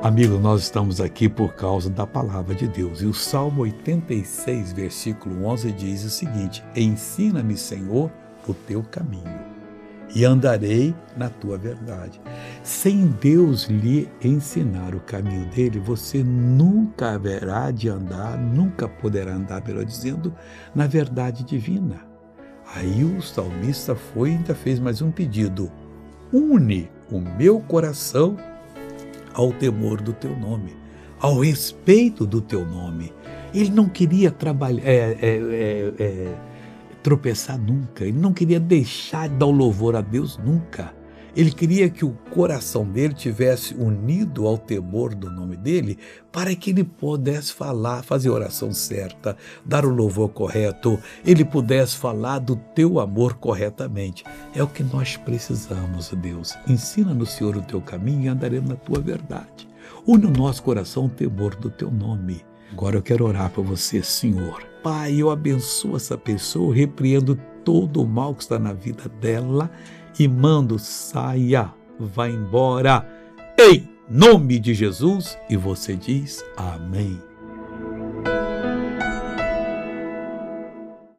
Amigo, nós estamos aqui por causa da palavra de Deus. E o Salmo 86, versículo 11 diz o seguinte: Ensina-me, Senhor, o teu caminho, e andarei na tua verdade. Sem Deus lhe ensinar o caminho dele, você nunca haverá de andar, nunca poderá andar, melhor dizendo, na verdade divina. Aí o salmista foi e ainda fez mais um pedido: une o meu coração ao temor do teu nome, ao respeito do teu nome. Ele não queria trabalhar, é, é, é, é, tropeçar nunca, ele não queria deixar de dar o louvor a Deus nunca. Ele queria que o coração dele tivesse unido ao temor do nome dele, para que ele pudesse falar, fazer a oração certa, dar o louvor correto, ele pudesse falar do teu amor corretamente. É o que nós precisamos, Deus. Ensina-nos, Senhor, o teu caminho e andaremos na tua verdade. Une no nosso coração o temor do teu nome. Agora eu quero orar para você, Senhor. Pai, eu abençoo essa pessoa, repreendo todo o mal que está na vida dela e mando saia, vá embora, em nome de Jesus. E você diz amém.